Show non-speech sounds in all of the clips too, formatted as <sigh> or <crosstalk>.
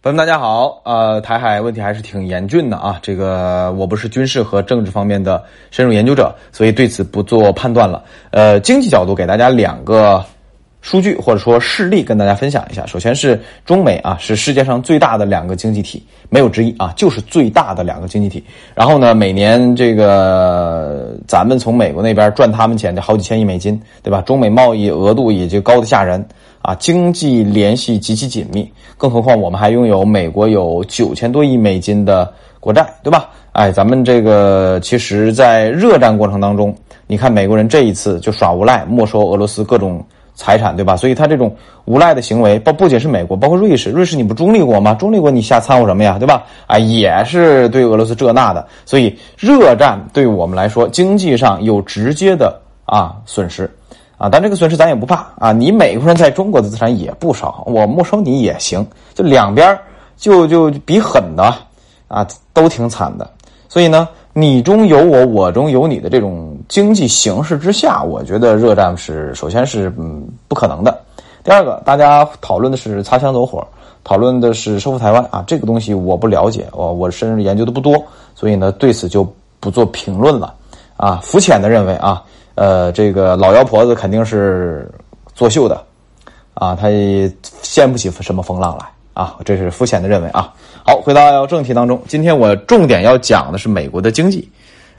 朋友们，大家好。呃，台海问题还是挺严峻的啊。这个我不是军事和政治方面的深入研究者，所以对此不做判断了。呃，经济角度给大家两个数据或者说事例跟大家分享一下。首先是中美啊，是世界上最大的两个经济体，没有之一啊，就是最大的两个经济体。然后呢，每年这个咱们从美国那边赚他们钱，得好几千亿美金，对吧？中美贸易额度也就高的吓人。啊，经济联系极其紧密，更何况我们还拥有美国有九千多亿美金的国债，对吧？哎，咱们这个其实，在热战过程当中，你看美国人这一次就耍无赖，没收俄罗斯各种财产，对吧？所以他这种无赖的行为，不不仅是美国，包括瑞士，瑞士你不中立国吗？中立国你瞎掺和什么呀，对吧？啊，也是对俄罗斯这那的，所以热战对我们来说，经济上有直接的啊损失。啊，但这个损失咱也不怕啊！你美国人在中国的资产也不少，我没收你也行，就两边就就比狠的啊，都挺惨的。所以呢，你中有我，我中有你的这种经济形势之下，我觉得热战是首先是嗯不可能的。第二个，大家讨论的是擦枪走火，讨论的是收复台湾啊，这个东西我不了解，我我甚至研究的不多，所以呢，对此就不做评论了啊。肤浅的认为啊。呃，这个老妖婆子肯定是作秀的，啊，她掀不起什么风浪来啊，这是肤浅的认为啊。好，回到正题当中，今天我重点要讲的是美国的经济，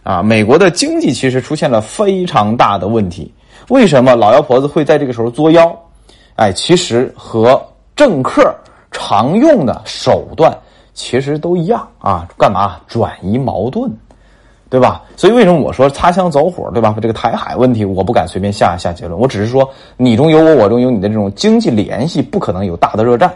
啊，美国的经济其实出现了非常大的问题。为什么老妖婆子会在这个时候作妖？哎，其实和政客常用的手段其实都一样啊，干嘛转移矛盾？对吧？所以为什么我说擦枪走火，对吧？这个台海问题，我不敢随便下下结论。我只是说，你中有我，我中有你的这种经济联系，不可能有大的热战，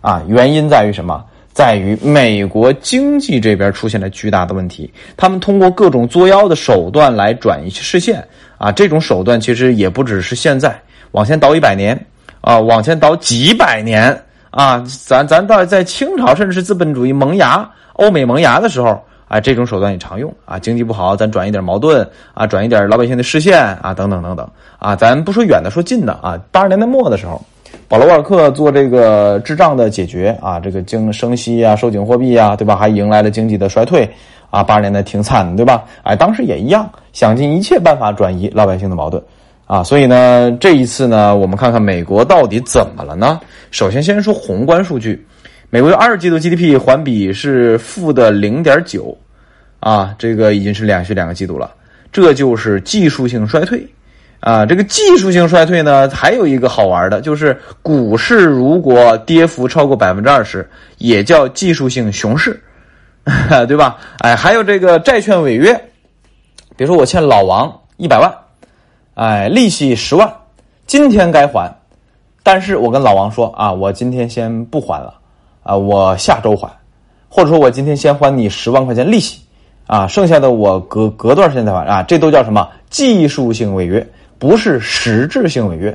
啊，原因在于什么？在于美国经济这边出现了巨大的问题，他们通过各种作妖的手段来转移视线，啊，这种手段其实也不只是现在，往前倒一百年，啊，往前倒几百年，啊，咱咱到在清朝，甚至是资本主义萌芽、欧美萌芽的时候。啊，这种手段也常用啊，经济不好，咱转移点矛盾啊，转移点老百姓的视线啊，等等等等啊，咱不说远的，说近的啊。八十年代末的时候，保罗沃尔克做这个滞胀的解决啊，这个经升息啊，收紧货币啊，对吧？还迎来了经济的衰退啊，八十年代挺惨的，对吧？哎，当时也一样，想尽一切办法转移老百姓的矛盾啊。所以呢，这一次呢，我们看看美国到底怎么了呢？首先，先说宏观数据，美国二季度 GDP 环比是负的零点九。啊，这个已经是连续两个季度了，这就是技术性衰退，啊，这个技术性衰退呢，还有一个好玩的，就是股市如果跌幅超过百分之二十，也叫技术性熊市，<laughs> 对吧？哎，还有这个债券违约，比如说我欠老王一百万，哎，利息十万，今天该还，但是我跟老王说啊，我今天先不还了，啊，我下周还，或者说我今天先还你十万块钱利息。啊，剩下的我隔隔段时间再还啊，这都叫什么技术性违约，不是实质性违约，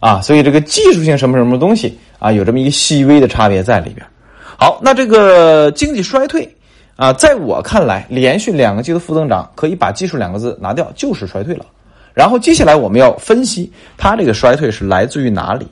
啊，所以这个技术性什么什么东西啊，有这么一个细微的差别在里边。好，那这个经济衰退啊，在我看来，连续两个季度负增长，可以把技术两个字拿掉，就是衰退了。然后接下来我们要分析它这个衰退是来自于哪里。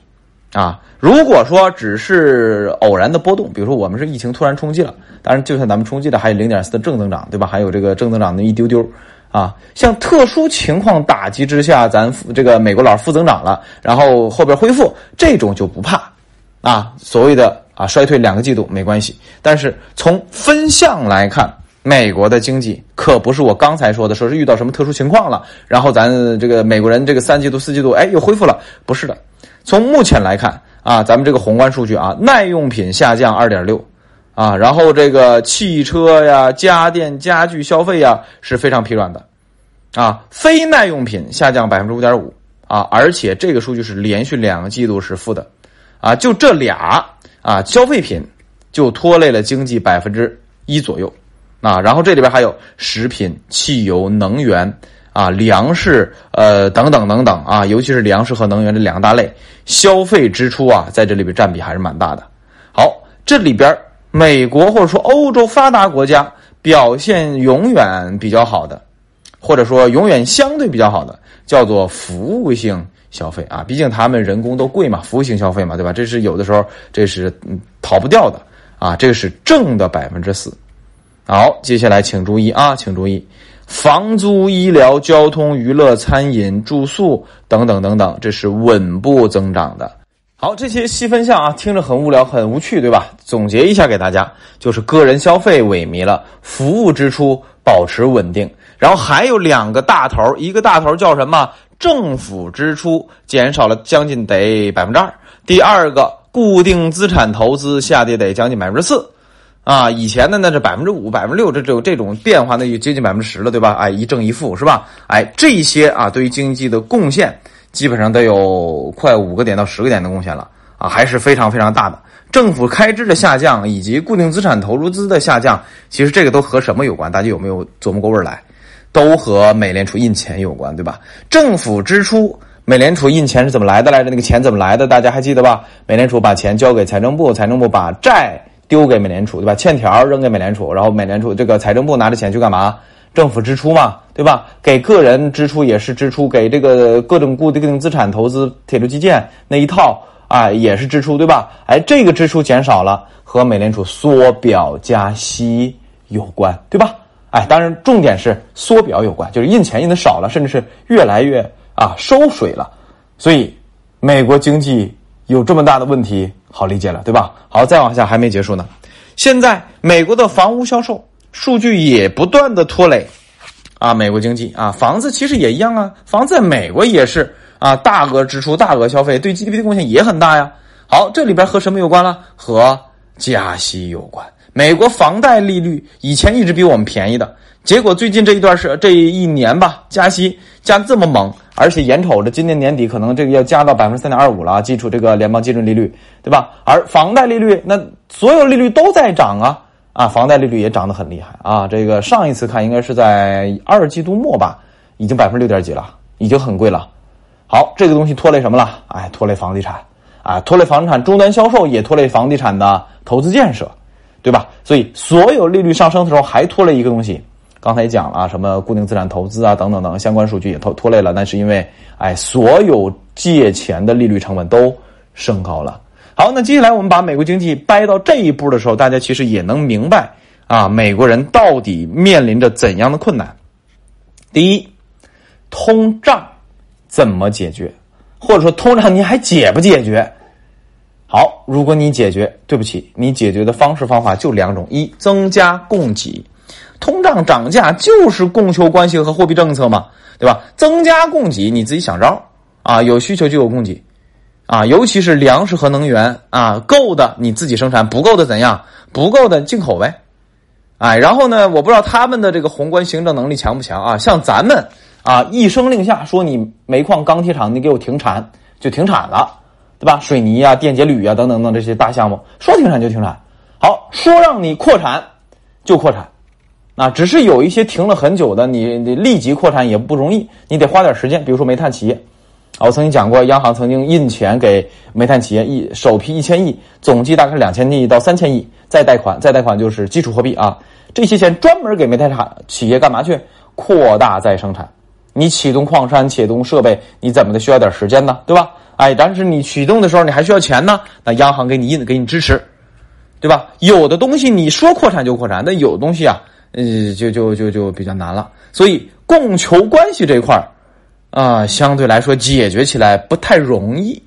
啊，如果说只是偶然的波动，比如说我们是疫情突然冲击了，当然就像咱们冲击的还有零点四的正增长，对吧？还有这个正增长的一丢丢，啊，像特殊情况打击之下，咱这个美国佬负增长了，然后后边恢复，这种就不怕，啊，所谓的啊衰退两个季度没关系。但是从分项来看，美国的经济可不是我刚才说的，说是遇到什么特殊情况了，然后咱这个美国人这个三季度、四季度，哎，又恢复了，不是的。从目前来看啊，咱们这个宏观数据啊，耐用品下降二点六，啊，然后这个汽车呀、家电、家具消费呀是非常疲软的，啊，非耐用品下降百分之五点五，啊，而且这个数据是连续两个季度是负的，啊，就这俩啊，消费品就拖累了经济百分之一左右，啊，然后这里边还有食品、汽油、能源。啊，粮食，呃，等等等等啊，尤其是粮食和能源这两大类消费支出啊，在这里边占比还是蛮大的。好，这里边美国或者说欧洲发达国家表现永远比较好的，或者说永远相对比较好的，叫做服务性消费啊，毕竟他们人工都贵嘛，服务性消费嘛，对吧？这是有的时候这是嗯逃不掉的啊，这个是正的百分之四。好，接下来请注意啊，请注意，房租、医疗、交通、娱乐、餐饮、住宿等等等等，这是稳步增长的。好，这些细分项啊，听着很无聊、很无趣，对吧？总结一下给大家，就是个人消费萎靡了，服务支出保持稳定，然后还有两个大头，一个大头叫什么？政府支出减少了将近得百分之二。第二个，固定资产投资下跌得将近百分之四，啊，以前的那是百分之五、百分之六，这这这种变化那就接近百分之十了，对吧？哎，一正一负是吧？哎，这些啊，对于经济的贡献。基本上都有快五个点到十个点的贡献了啊，还是非常非常大的。政府开支的下降以及固定资产投入资的下降，其实这个都和什么有关？大家有没有琢磨过味儿来？都和美联储印钱有关，对吧？政府支出，美联储印钱是怎么来的来着？那个钱怎么来的？大家还记得吧？美联储把钱交给财政部，财政部把债丢给美联储，对吧？欠条扔给美联储，然后美联储这个财政部拿着钱去干嘛？政府支出嘛，对吧？给个人支出也是支出，给这个各种固定资产投资、铁路基建那一套啊，也是支出，对吧？哎，这个支出减少了，和美联储缩表加息有关，对吧？哎，当然重点是缩表有关，就是印钱印的少了，甚至是越来越啊收水了，所以美国经济有这么大的问题，好理解了，对吧？好，再往下还没结束呢，现在美国的房屋销售。数据也不断的拖累，啊，美国经济啊，房子其实也一样啊，房子在美国也是啊，大额支出、大额消费，对 GDP 的贡献也很大呀。好，这里边和什么有关了？和加息有关。美国房贷利率以前一直比我们便宜的，结果最近这一段是这一年吧，加息加这么猛，而且眼瞅着今年年底可能这个要加到百分之三点二五了，基础这个联邦基准利率，对吧？而房贷利率那所有利率都在涨啊。啊，房贷利率也涨得很厉害啊！这个上一次看应该是在二季度末吧，已经百分之六点几了，已经很贵了。好，这个东西拖累什么了？哎，拖累房地产啊，拖累房产终端销售，也拖累房地产的投资建设，对吧？所以所有利率上升的时候，还拖累一个东西。刚才也讲了啊，什么固定资产投资啊，等等等相关数据也拖拖累了。那是因为哎，所有借钱的利率成本都升高了。好，那接下来我们把美国经济掰到这一步的时候，大家其实也能明白啊，美国人到底面临着怎样的困难。第一，通胀怎么解决？或者说通胀你还解不解决？好，如果你解决，对不起，你解决的方式方法就两种：一，增加供给，通胀涨价就是供求关系和货币政策嘛，对吧？增加供给，你自己想招啊，有需求就有供给。啊，尤其是粮食和能源啊，够的你自己生产，不够的怎样？不够的进口呗。哎，然后呢，我不知道他们的这个宏观行政能力强不强啊？像咱们啊，一声令下说你煤矿、钢铁厂你给我停产，就停产了，对吧？水泥啊、电解铝啊等等等这些大项目，说停产就停产。好，说让你扩产就扩产，啊，只是有一些停了很久的，你你立即扩产也不容易，你得花点时间，比如说煤炭企业。我曾经讲过，央行曾经印钱给煤炭企业一首批一千亿，总计大概是两千亿到三千亿，再贷款，再贷款就是基础货币啊。这些钱专门给煤炭厂企业干嘛去？扩大再生产。你启动矿山、启动设备，你怎么的需要点时间呢？对吧？哎，但是你启动的时候你还需要钱呢，那央行给你印，给你支持，对吧？有的东西你说扩产就扩产，那有的东西啊，呃，就就就就比较难了。所以供求关系这一块儿。啊，相对来说解决起来不太容易，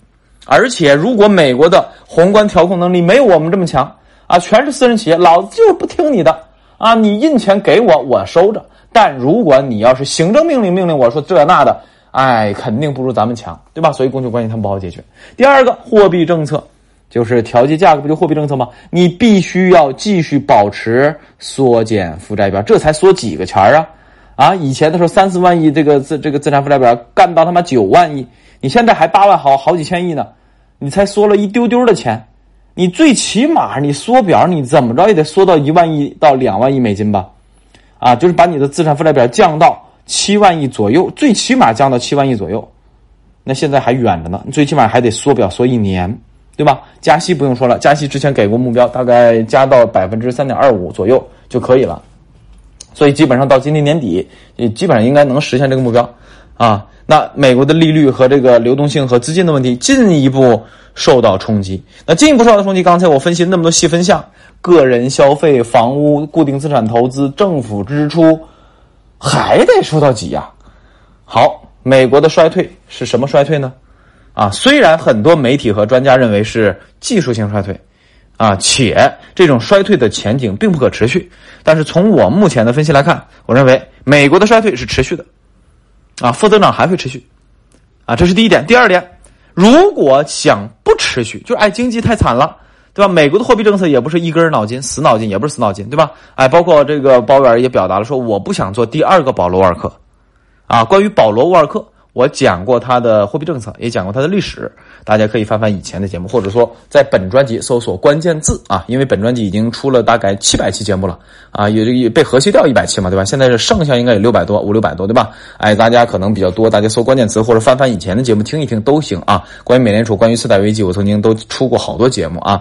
而且如果美国的宏观调控能力没有我们这么强啊，全是私人企业，老子就是不听你的啊！你印钱给我，我收着。但如果你要是行政命令命令我说这那的，哎，肯定不如咱们强，对吧？所以供求关系他们不好解决。第二个，货币政策就是调节价格，不就货币政策吗？你必须要继续保持缩减负债表，这才缩几个钱儿啊？啊，以前的时候三四万亿这个资这个资产负债表干到他妈九万亿，你现在还八万好好几千亿呢，你才缩了一丢丢的钱，你最起码你缩表你怎么着也得缩到一万亿到两万亿美金吧，啊，就是把你的资产负债表降到七万亿左右，最起码降到七万亿左右，那现在还远着呢，最起码还得缩表缩一年，对吧？加息不用说了，加息之前给过目标，大概加到百分之三点二五左右就可以了。所以基本上到今年年底，也基本上应该能实现这个目标，啊，那美国的利率和这个流动性和资金的问题进一步受到冲击。那进一步受到冲击，刚才我分析那么多细分项：个人消费、房屋、固定资产投资、政府支出，还得受到挤压。好，美国的衰退是什么衰退呢？啊，虽然很多媒体和专家认为是技术性衰退，啊，且这种衰退的前景并不可持续，但是从我目前的分析来看，我认为美国的衰退是持续的，啊，负增长还会持续，啊，这是第一点。第二点，如果想不持续，就是哎，经济太惨了，对吧？美国的货币政策也不是一根脑筋，死脑筋也不是死脑筋，对吧？哎，包括这个鲍威尔也表达了说，我不想做第二个保罗沃尔克，啊，关于保罗沃尔克。我讲过它的货币政策，也讲过它的历史，大家可以翻翻以前的节目，或者说在本专辑搜索关键字啊，因为本专辑已经出了大概七百期节目了啊，也也被和谐掉一百期嘛，对吧？现在是剩下应该有六百多五六百多，对吧？哎，大家可能比较多，大家搜关键词或者翻翻以前的节目听一听都行啊。关于美联储，关于次贷危机，我曾经都出过好多节目啊。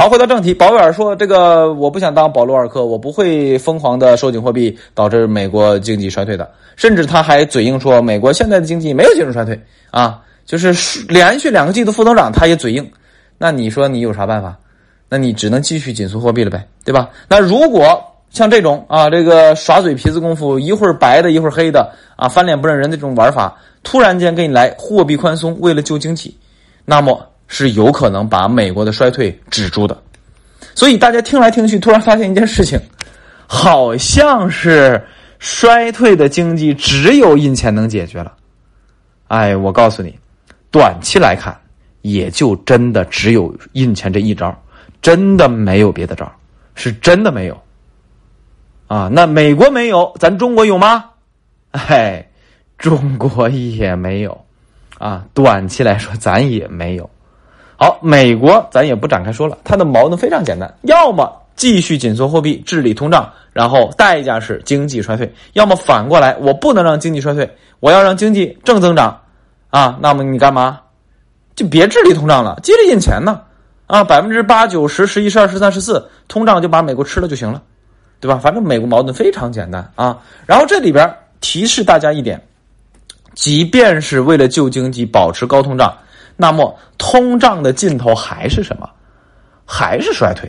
好，回到正题，鲍威尔说：“这个我不想当保罗尔克，我不会疯狂的收紧货币，导致美国经济衰退的。甚至他还嘴硬说，美国现在的经济没有进入衰退啊，就是连续两个季度负增长，他也嘴硬。那你说你有啥办法？那你只能继续紧缩货币了呗，对吧？那如果像这种啊，这个耍嘴皮子功夫，一会儿白的，一会儿黑的啊，翻脸不认人的这种玩法，突然间给你来货币宽松，为了救经济，那么。”是有可能把美国的衰退止住的，所以大家听来听去，突然发现一件事情，好像是衰退的经济只有印钱能解决了。哎，我告诉你，短期来看，也就真的只有印钱这一招，真的没有别的招，是真的没有。啊，那美国没有，咱中国有吗？哎，中国也没有。啊，短期来说，咱也没有。好，美国咱也不展开说了，它的矛盾非常简单，要么继续紧缩货币治理通胀，然后代价是经济衰退；要么反过来，我不能让经济衰退，我要让经济正增长，啊，那么你干嘛？就别治理通胀了，接着印钱呢，啊，百分之八九十、十一、十二、十三、十四，通胀就把美国吃了就行了，对吧？反正美国矛盾非常简单啊。然后这里边提示大家一点，即便是为了救经济，保持高通胀。那么，通胀的尽头还是什么？还是衰退，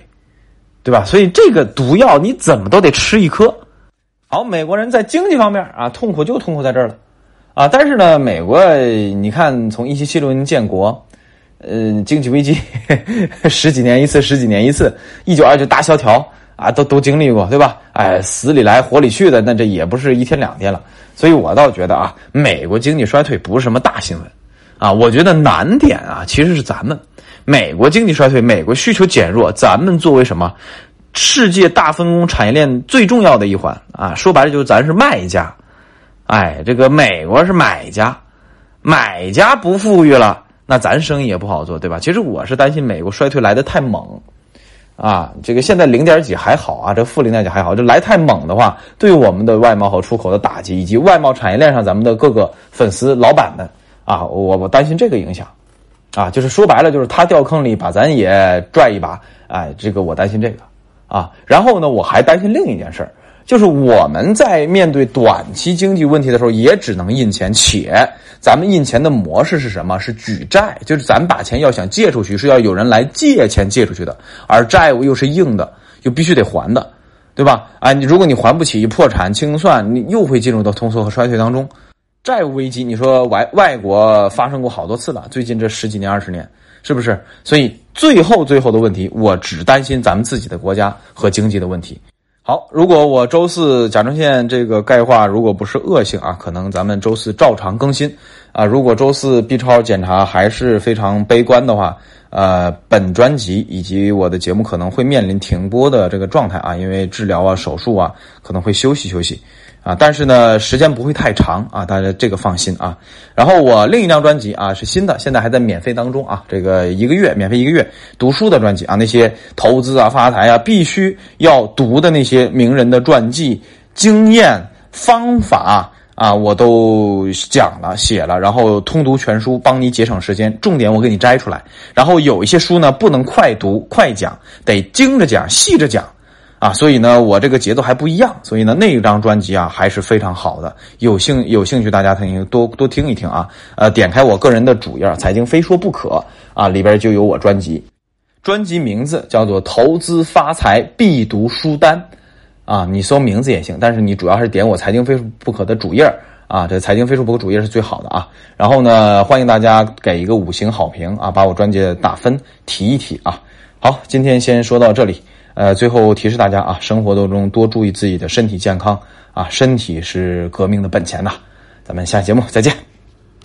对吧？所以这个毒药你怎么都得吃一颗。好，美国人在经济方面啊，痛苦就痛苦在这儿了啊。但是呢，美国你看，从一七七六年建国，呃，经济危机 <laughs> 十几年一次，十几年一次，一九二九大萧条啊，都都经历过，对吧？哎，死里来活里去的，那这也不是一天两天了。所以我倒觉得啊，美国经济衰退不是什么大新闻。啊，我觉得难点啊，其实是咱们美国经济衰退，美国需求减弱，咱们作为什么世界大分工产业链最重要的一环啊，说白了就是咱是卖家，哎，这个美国是买家，买家不富裕了，那咱生意也不好做，对吧？其实我是担心美国衰退来的太猛，啊，这个现在零点几还好啊，这负零点几还好，这来太猛的话，对我们的外贸和出口的打击，以及外贸产业链上咱们的各个粉丝老板们。啊，我我担心这个影响，啊，就是说白了，就是他掉坑里把咱也拽一把，哎，这个我担心这个，啊，然后呢，我还担心另一件事儿，就是我们在面对短期经济问题的时候，也只能印钱，且咱们印钱的模式是什么？是举债，就是咱把钱要想借出去，是要有人来借钱借出去的，而债务又是硬的，又必须得还的，对吧？啊，你如果你还不起，破产清算，你又会进入到通缩和衰退当中。债务危机，你说外外国发生过好多次了，最近这十几年、二十年，是不是？所以最后最后的问题，我只担心咱们自己的国家和经济的问题。好，如果我周四甲状腺这个钙化如果不是恶性啊，可能咱们周四照常更新啊。如果周四 B 超检查还是非常悲观的话，呃，本专辑以及我的节目可能会面临停播的这个状态啊，因为治疗啊、手术啊，可能会休息休息。啊，但是呢，时间不会太长啊，大家这个放心啊。然后我另一张专辑啊是新的，现在还在免费当中啊，这个一个月免费一个月读书的专辑啊，那些投资啊、发财啊，必须要读的那些名人的传记、经验、方法啊，我都讲了、写了，然后通读全书，帮你节省时间。重点我给你摘出来，然后有一些书呢不能快读快讲，得精着讲、细着讲。啊，所以呢，我这个节奏还不一样，所以呢，那一张专辑啊还是非常好的，有兴有兴趣大家听多多听一听啊，呃，点开我个人的主页“财经非说不可”啊，里边就有我专辑，专辑名字叫做《投资发财必读书单》，啊，你搜名字也行，但是你主要是点我“财经非说不可”的主页啊，这“财经非说不可”主页是最好的啊，然后呢，欢迎大家给一个五星好评啊，把我专辑打分提一提啊，好，今天先说到这里。呃，最后提示大家啊，生活当中多注意自己的身体健康啊，身体是革命的本钱呐。咱们下节目再见。